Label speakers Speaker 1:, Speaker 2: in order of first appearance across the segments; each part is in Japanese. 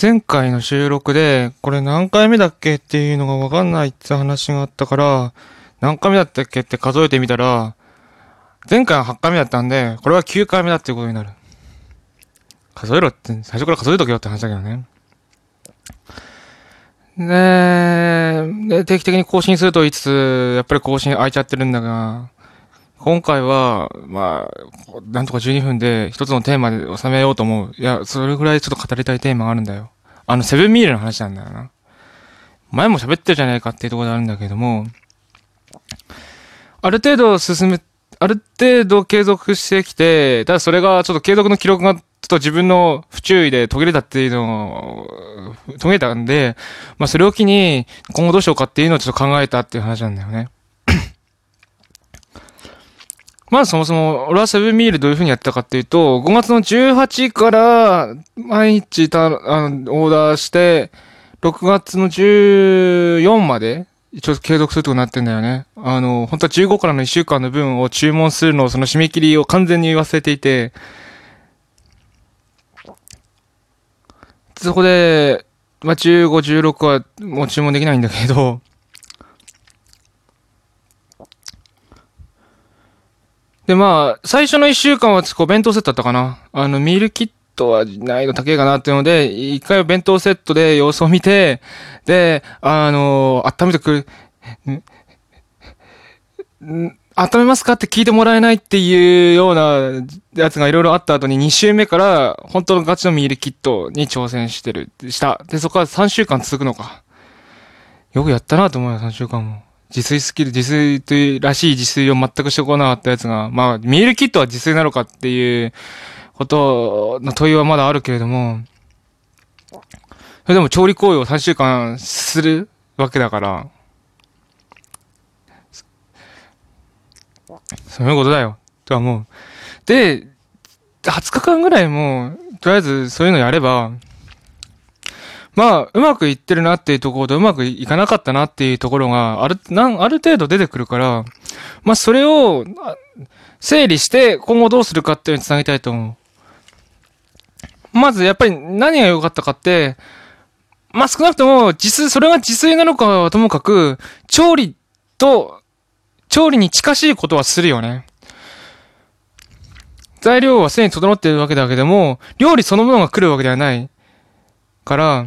Speaker 1: 前回の収録で、これ何回目だっけっていうのがわかんないって話があったから、何回目だったっけって数えてみたら、前回は8回目だったんで、これは9回目だっていうことになる。数えろって、最初から数えとけよって話だけどね。で、で定期的に更新すると言いつつ、やっぱり更新空いちゃってるんだが、今回は、まあ、なんとか12分で一つのテーマで収めようと思う。いや、それぐらいちょっと語りたいテーマがあるんだよ。あの、セブンミールの話なんだよな。前も喋ってるじゃないかっていうところであるんだけども、ある程度進め、ある程度継続してきて、ただそれがちょっと継続の記録がちょっと自分の不注意で途切れたっていうのを、途切れたんで、まあそれを機に今後どうしようかっていうのをちょっと考えたっていう話なんだよね。まずそもそも、俺はセブンミールどういう風にやったかっていうと、5月の18から毎日た、あの、オーダーして、6月の14まで、一応継続するとこになってんだよね。あの、本当は15からの1週間の分を注文するのを、その締め切りを完全に忘れていて、そこで、まあ、15、16はもう注文できないんだけど、で、まあ、最初の一週間はこう弁当セットだったかな。あの、ミールキットは難易度高いかなっていうので、一回は弁当セットで様子を見て、で、あの、温めてくる、温めますかって聞いてもらえないっていうようなやつがいろいろあった後に2週目から本当のガチのミールキットに挑戦してる、した。で、そこから3週間続くのか。よくやったなと思うよ、3週間も。自炊スキル、自炊というらしい自炊を全くしてこなかったやつが、まあ、ミールキットは自炊なのかっていうことの問いはまだあるけれども、それでも調理行為を3週間するわけだから、そういうことだよ。とは思う。で、20日間ぐらいも、とりあえずそういうのやれば、まあ、うまくいってるなっていうところとうまくいかなかったなっていうところがある、なん、ある程度出てくるから、まあそれを整理して今後どうするかっていうのにつなげたいと思う。まずやっぱり何が良かったかって、まあ少なくとも自炊、それが自炊なのかはともかく、調理と、調理に近しいことはするよね。材料はすでに整っているわけだけども、料理そのものが来るわけではない。から、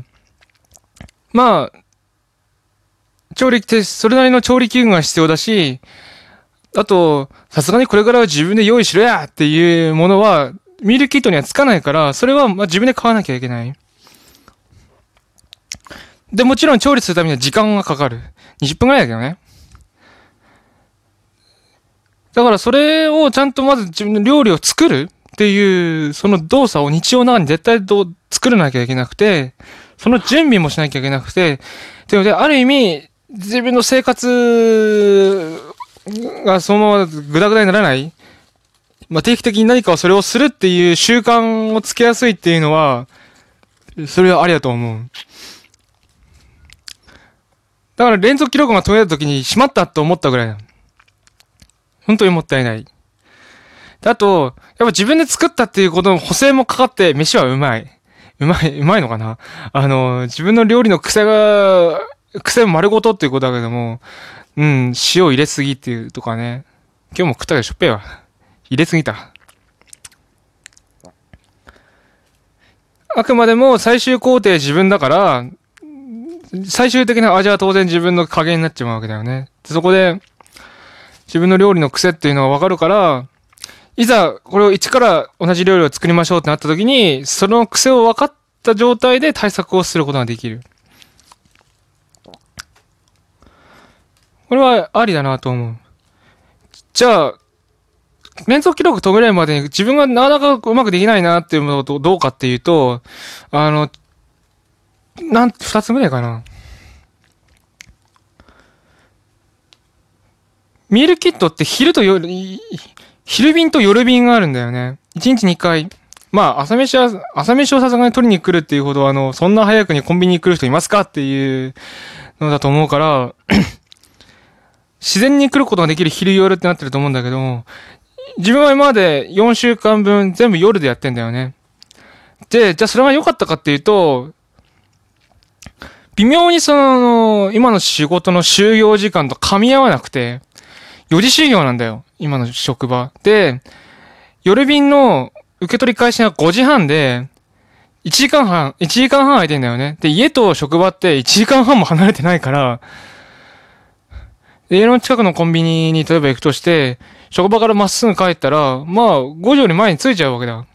Speaker 1: まあ、調理って、それなりの調理器具が必要だし、あと、さすがにこれからは自分で用意しろやっていうものは、ミールキットにはつかないから、それはまあ自分で買わなきゃいけない。で、もちろん調理するためには時間がかかる。20分くらいだけどね。だからそれをちゃんとまず自分の料理を作るっていう、その動作を日常の中に絶対ど作らなきゃいけなくて、その準備もしなきゃいけなくて、っていうので、ある意味、自分の生活がそのままぐだぐだにならない、まあ、定期的に何かをそれをするっていう習慣をつけやすいっていうのは、それはありだと思う。だから連続記録が途切れた時にしまったと思ったぐらいだ。本当にもったいない。あと、やっぱ自分で作ったっていうことの補正もかかって、飯はうまい。うまい、うまいのかな？あの、自分の料理の癖が、癖丸ごとっていうことだけども、うん、塩入れすぎっていうとかね。今日も食ったけどしょっぺわ。入れすぎた。あくまでも最終工程自分だから、最終的な味は当然自分の加減になっちまうわけだよね。そこで、自分の料理の癖っていうのがわかるから、いざこれを一から同じ料理を作りましょうってなった時に、その癖を分かった状態で対策をすることができる。これはありだなと思う。じゃあ、連続記録途切れるまでに自分がなかなかうまくできないなっていうのとどうかっていうと、あの、なん、二つぐらいかな。ミールキットって昼と夜、昼便と夜便があるんだよね。一日二回。まあ、朝飯は、朝飯をさすがに取りに来るっていうほど、あの、そんな早くにコンビニに来る人いますかっていうのだと思うから、自然に来ることができる昼夜ってなってると思うんだけど、自分は今まで4週間分全部夜でやってんだよね。で、じゃあそれが良かったかっていうと、微妙にその、今の仕事の就業時間と噛み合わなくて、4時就業なんだよ。今の職場。で、夜便の受け取り開始が5時半で、1時間半、1時間半空いてんだよね。で、家と職場って1時間半も離れてないから、家の近くのコンビニに例えば行くとして、職場からまっすぐ帰ったら、まあ、5時より前に着いちゃうわけだ。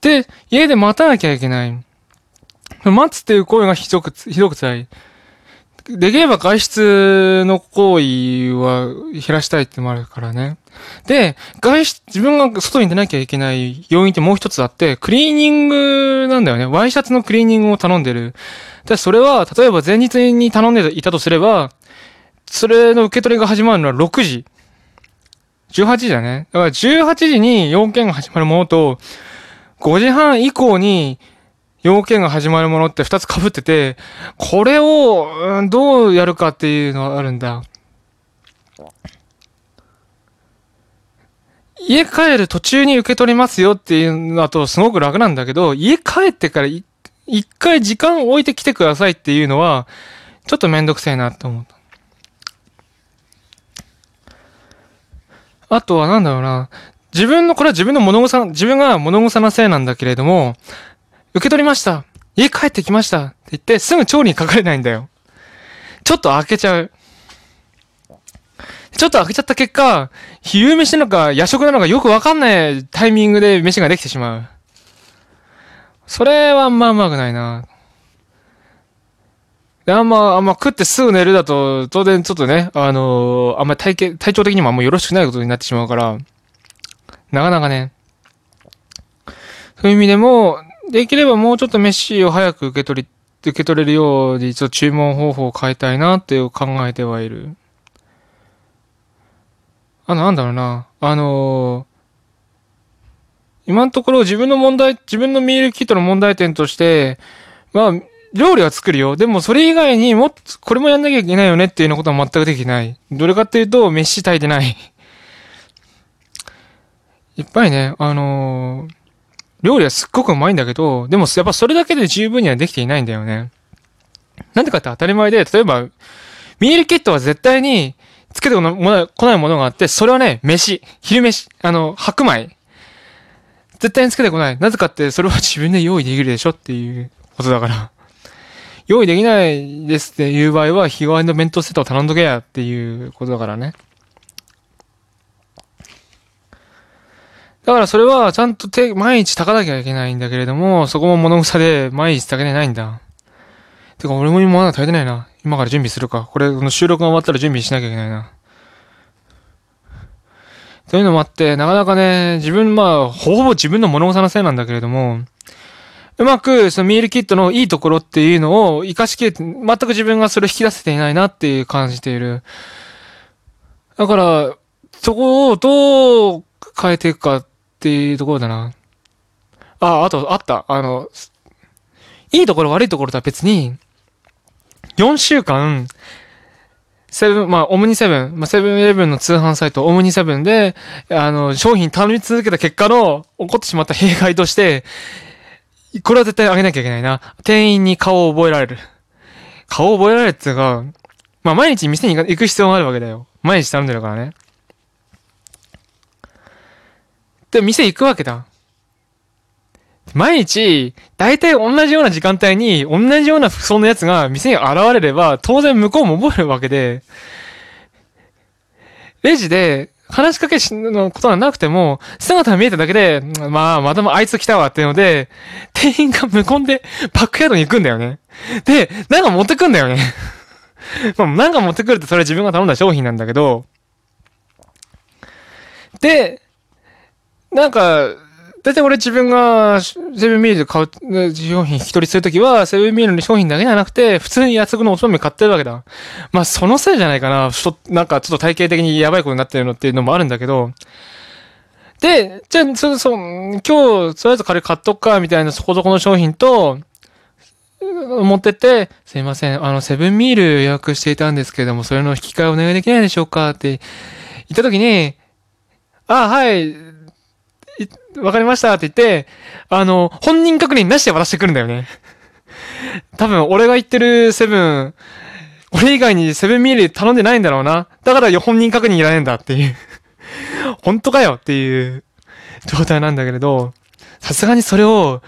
Speaker 1: で、家で待たなきゃいけない。待つっていう行為がひどく、ひどく辛い。できれば外出の行為は減らしたいってのもあるからね。で、外出、自分が外に出なきゃいけない要因ってもう一つあって、クリーニングなんだよね。ワイシャツのクリーニングを頼んでる。で、それは、例えば前日に頼んでいたとすれば、それの受け取りが始まるのは6時。18時だね。だから18時に要件が始まるものと、5時半以降に要件が始まるものって2つ被ってて、これを、どうやるかっていうのがあるんだ。家帰る途中に受け取りますよっていうのだとすごく楽なんだけど、家帰ってから一回時間を置いてきてくださいっていうのは、ちょっとめんどくさいなって思った。あとはなんだろうな。自分の、これは自分の物臭、自分が物臭なせいなんだけれども、受け取りました。家帰ってきました。って言って、すぐ調理にかかれないんだよ。ちょっと開けちゃう。ちょっと開けちゃった結果、昼飯なのか夜食なのかよくわかんないタイミングで飯ができてしまう。それはあんまうまくないな。で、あんま、あんま食ってすぐ寝るだと、当然ちょっとね、あのー、あんま体型、体調的にもあんまよろしくないことになってしまうから、なかなかね、そういう意味でも、できればもうちょっと飯を早く受け取り、受け取れるように、ちょっと注文方法を変えたいなって考えてはいる。あの、なんだろうな。あのー、今のところ自分の問題、自分のミールキットの問題点として、まあ、料理は作るよ。でもそれ以外にもっと、これもやんなきゃいけないよねっていうのことは全くできない。どれかっていうと、飯炊いてない。いっぱいね、あのー、料理はすっごくうまいんだけど、でもやっぱそれだけで十分にはできていないんだよね。なんでかって当たり前で、例えば、ミールキットは絶対につけてこないものがあって、それはね、飯。昼飯。あの、白米。絶対につけてこない。なぜかって、それは自分で用意できるでしょっていうことだから。用意できないですっていう場合は、日替わりの弁当セットを頼んどけやっていうことだからね。だからそれはちゃんと手、毎日炊かなきゃいけないんだけれども、そこも物草で毎日炊けてないんだ。てか俺も今まだ炊いてないな。今から準備するか。これ、この収録が終わったら準備しなきゃいけないな。そういうのもあって、なかなかね、自分、まあ、ほぼ自分の物草のせいなんだけれども、うまく、そのミールキットのいいところっていうのを活かしきれて、全く自分がそれを引き出せていないなっていう感じている。だから、そこをどう変えていくかっていうところだな。あ、あと、あった。あの、いいところ悪いところとは別に、4週間、セブン、まあ、オムニセブン、まあ、セブンイレブンの通販サイト、オムニセブンで、あの、商品頼み続けた結果の、起こってしまった弊害として、これは絶対あげなきゃいけないな。店員に顔を覚えられる。顔を覚えられるっていうか、まあ、毎日店に行く必要があるわけだよ。毎日頼んでるからね。で、店行くわけだ。毎日、大体同じような時間帯に、同じような服装のやつが店に現れれば、当然向こうも覚えるわけで、レジで、話しかけのことはなくても、姿が見えただけで、まあ、またもあいつ来たわっていうので、店員が無言でバックヤードに行くんだよね。で、なんか持ってくんだよね。まあ、なんか持ってくるってそれは自分が頼んだ商品なんだけど、で、なんか、大体俺自分がセブンミールで買う、商品引き取りするときは、セブンミールの商品だけじゃなくて、普通に安くのおつまみ買ってるわけだ。まあ、そのせいじゃないかな。なんかちょっと体系的にやばいことになってるのっていうのもあるんだけど、で、じゃあ、そ、そ、今日、とりあえず彼買っとくか、みたいなそこそこの商品と、持ってって、すいません、あの、セブンミール予約していたんですけれども、それの引き換えお願いできないでしょうか？って言ったときに、あ、はい、わかりましたって言って、あの、本人確認なしで渡してくるんだよね。多分俺が言ってるセブン、俺以外にセブンミール頼んでないんだろうな。だから本人確認いらねえんだっていう。本当かよっていう状態なんだけれど、さすがにそれを、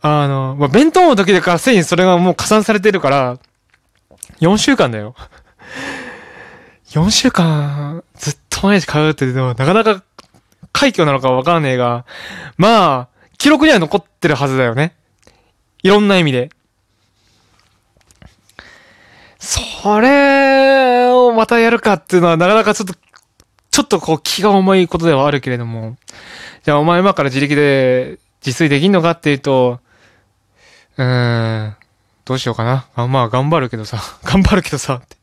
Speaker 1: あの、まあ、弁当の時でからすでにそれがもう加算されてるから、4週間だよ。4週間、ずっと毎日通うって言うと、なかなか快挙なのかわかんねえが、まあ、記録には残ってるはずだよね。いろんな意味で。それをまたやるかっていうのはなかなかちょっと、ちょっとこう気が重いことではあるけれども。じゃあお前今から自力で自炊できんのかっていうと、うーん、どうしようかな。あまあ頑張るけどさ、頑張るけどさ、って。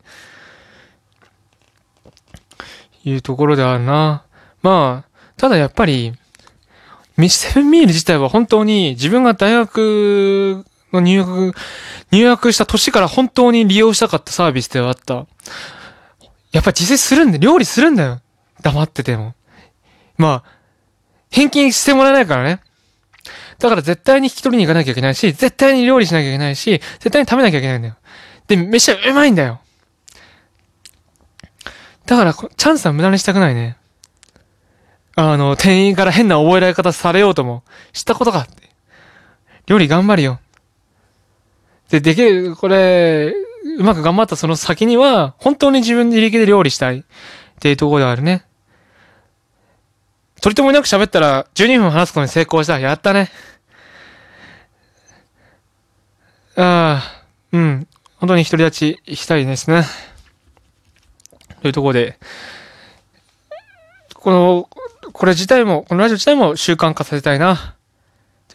Speaker 1: いうところであるな。まあ、ただやっぱり、セブンミール自体は本当に自分が大学の入学、入学した年から本当に利用したかったサービスではあった。やっぱ自炊するんで、料理するんだよ。黙ってても。まあ、返金してもらえないからね。だから絶対に引き取りに行かなきゃいけないし、絶対に料理しなきゃいけないし、絶対に食べなきゃいけないんだよ。で、飯はうまいんだよ。だから、チャンスは無駄にしたくないね。あの、店員から変な覚えられ方されようとも、知ったことかって。料理頑張るよ。で、できる、これ、うまく頑張ったその先には、本当に自分で自力で料理したいっていうところであるね。取り留めなく喋ったら、12分話すことに成功した。やったね。ああ、うん。本当に独り立ちしたいですね。というところで、この、これ自体も、このラジオ自体も習慣化させたいな。